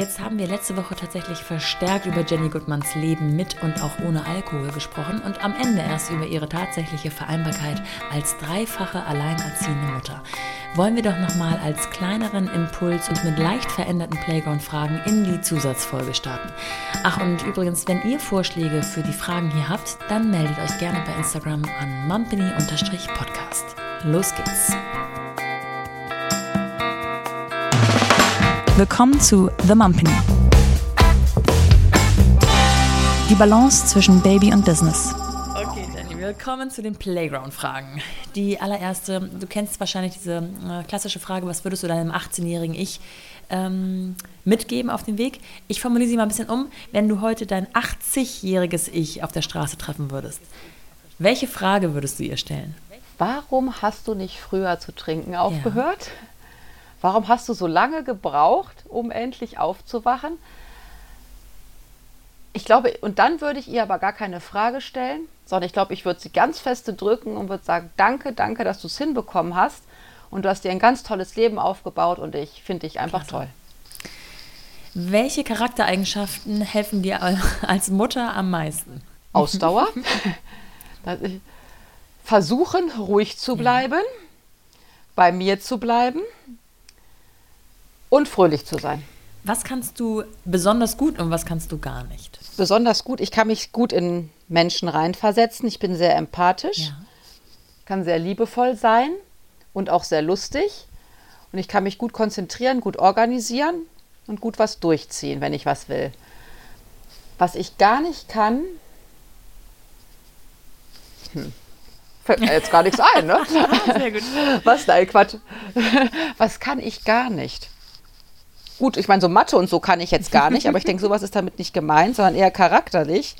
Jetzt haben wir letzte Woche tatsächlich verstärkt über Jenny Goodmans Leben mit und auch ohne Alkohol gesprochen und am Ende erst über ihre tatsächliche Vereinbarkeit als dreifache alleinerziehende Mutter. Wollen wir doch nochmal als kleineren Impuls und mit leicht veränderten Playground-Fragen in die Zusatzfolge starten. Ach und übrigens, wenn ihr Vorschläge für die Fragen hier habt, dann meldet euch gerne bei Instagram an mumpany-podcast. Los geht's! Willkommen zu The Mumpany. Die Balance zwischen Baby und Business. Okay, Jenny, willkommen zu den Playground-Fragen. Die allererste, du kennst wahrscheinlich diese äh, klassische Frage, was würdest du deinem 18-jährigen Ich ähm, mitgeben auf den Weg? Ich formuliere sie mal ein bisschen um. Wenn du heute dein 80-jähriges Ich auf der Straße treffen würdest, welche Frage würdest du ihr stellen? Warum hast du nicht früher zu trinken aufgehört? Ja. Warum hast du so lange gebraucht, um endlich aufzuwachen? Ich glaube, und dann würde ich ihr aber gar keine Frage stellen, sondern ich glaube, ich würde sie ganz feste drücken und würde sagen, danke, danke, dass du es hinbekommen hast. Und du hast dir ein ganz tolles Leben aufgebaut und ich finde dich einfach Klasse. toll. Welche Charaktereigenschaften helfen dir als Mutter am meisten? Ausdauer. Versuchen, ruhig zu bleiben, ja. bei mir zu bleiben, und fröhlich zu sein. Was kannst du besonders gut und was kannst du gar nicht? Besonders gut, ich kann mich gut in Menschen reinversetzen. Ich bin sehr empathisch, ja. kann sehr liebevoll sein und auch sehr lustig. Und ich kann mich gut konzentrieren, gut organisieren und gut was durchziehen, wenn ich was will. Was ich gar nicht kann, hm, fällt mir jetzt gar nichts ein, ne? Sehr gut. Was, nein, Quatsch. Was kann ich gar nicht? Gut, ich meine, so Mathe und so kann ich jetzt gar nicht, aber ich denke, sowas ist damit nicht gemeint, sondern eher charakterlich.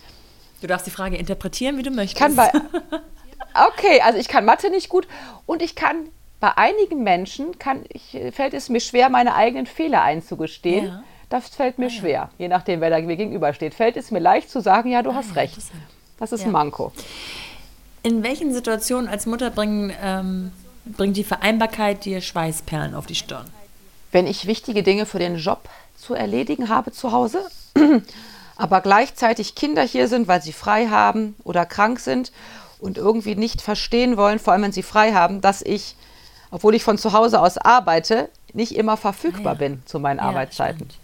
Du darfst die Frage interpretieren, wie du möchtest. Kann bei, okay, also ich kann Mathe nicht gut und ich kann bei einigen Menschen kann ich, fällt es mir schwer, meine eigenen Fehler einzugestehen. Ja. Das fällt mir ah, schwer, ja. je nachdem, wer da mir gegenübersteht. Fällt es mir leicht zu sagen, ja, du ah, hast recht. Das ist ein Manko. In welchen Situationen als Mutter bringen, ähm, bringt die Vereinbarkeit dir Schweißperlen auf die Stirn? Wenn ich wichtige Dinge für den Job zu erledigen habe zu Hause, aber gleichzeitig Kinder hier sind, weil sie frei haben oder krank sind und irgendwie nicht verstehen wollen, vor allem wenn sie frei haben, dass ich, obwohl ich von zu Hause aus arbeite, nicht immer verfügbar ah, ja. bin zu meinen ja, Arbeitszeiten. Stimmt.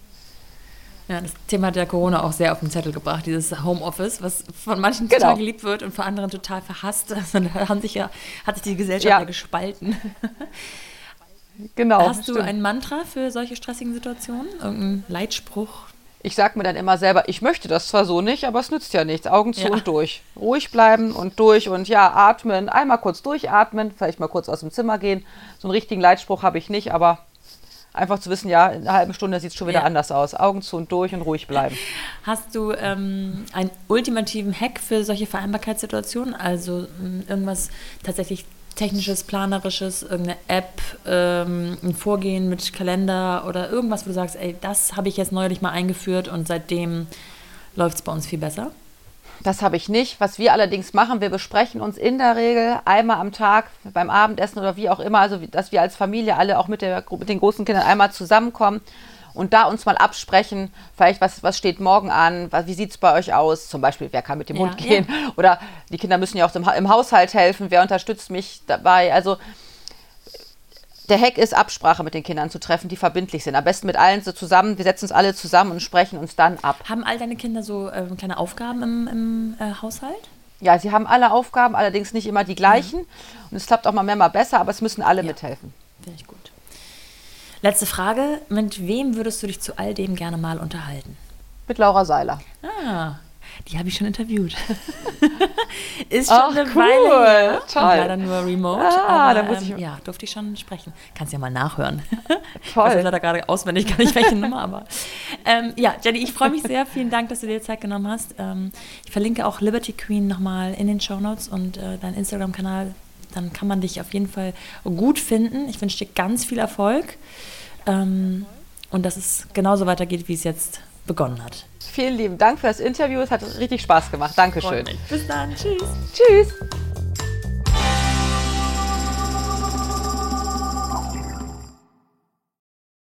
Ja, das Thema hat ja Corona auch sehr auf den Zettel gebracht, dieses Homeoffice, was von manchen genau. total geliebt wird und von anderen total verhasst. Also, da haben sich ja, hat sich die Gesellschaft ja, ja gespalten. Genau. Hast stimmt. du ein Mantra für solche stressigen Situationen? Irgendein Leitspruch? Ich sage mir dann immer selber, ich möchte das zwar so nicht, aber es nützt ja nichts. Augen zu ja. und durch. Ruhig bleiben und durch und ja, atmen. Einmal kurz durchatmen, vielleicht mal kurz aus dem Zimmer gehen. So einen richtigen Leitspruch habe ich nicht, aber einfach zu wissen, ja, in einer halben Stunde sieht es schon wieder ja. anders aus. Augen zu und durch und ruhig bleiben. Hast du ähm, einen ultimativen Hack für solche Vereinbarkeitssituationen? Also ähm, irgendwas tatsächlich technisches, planerisches, irgendeine App, ähm, ein Vorgehen mit Kalender oder irgendwas, wo du sagst, ey, das habe ich jetzt neulich mal eingeführt und seitdem läuft es bei uns viel besser? Das habe ich nicht. Was wir allerdings machen, wir besprechen uns in der Regel einmal am Tag beim Abendessen oder wie auch immer, also dass wir als Familie alle auch mit, der, mit den großen Kindern einmal zusammenkommen und da uns mal absprechen, vielleicht was, was steht morgen an, was, wie sieht es bei euch aus, zum Beispiel, wer kann mit dem ja, Hund gehen ja. oder die Kinder müssen ja auch im, im Haushalt helfen, wer unterstützt mich dabei, also der Hack ist, Absprache mit den Kindern zu treffen, die verbindlich sind. Am besten mit allen so zusammen. Wir setzen uns alle zusammen und sprechen uns dann ab. Haben all deine Kinder so äh, kleine Aufgaben im, im äh, Haushalt? Ja, sie haben alle Aufgaben, allerdings nicht immer die gleichen. Mhm. Und es klappt auch mal mehr, mal besser, aber es müssen alle ja. mithelfen. Finde ich gut. Letzte Frage. Mit wem würdest du dich zu all dem gerne mal unterhalten? Mit Laura Seiler. Ah, die habe ich schon interviewt. ist schon Ach, eine cool. Weile her. Toll. Und leider nur remote. Ah, aber, da muss ich ähm, ja, durfte ich schon sprechen. Kannst ja mal nachhören. Toll. Ich weiß leider gerade auswendig gar nicht welche Nummer, aber ähm, ja, Jenny, ich freue mich sehr. Vielen Dank, dass du dir Zeit genommen hast. Ähm, ich verlinke auch Liberty Queen nochmal in den Show Notes und äh, deinen Instagram-Kanal dann kann man dich auf jeden Fall gut finden. Ich wünsche dir ganz viel Erfolg ähm, und dass es genauso weitergeht, wie es jetzt begonnen hat. Vielen lieben Dank für das Interview. Es hat richtig Spaß gemacht. Dankeschön. Bis dann. Tschüss. Tschüss.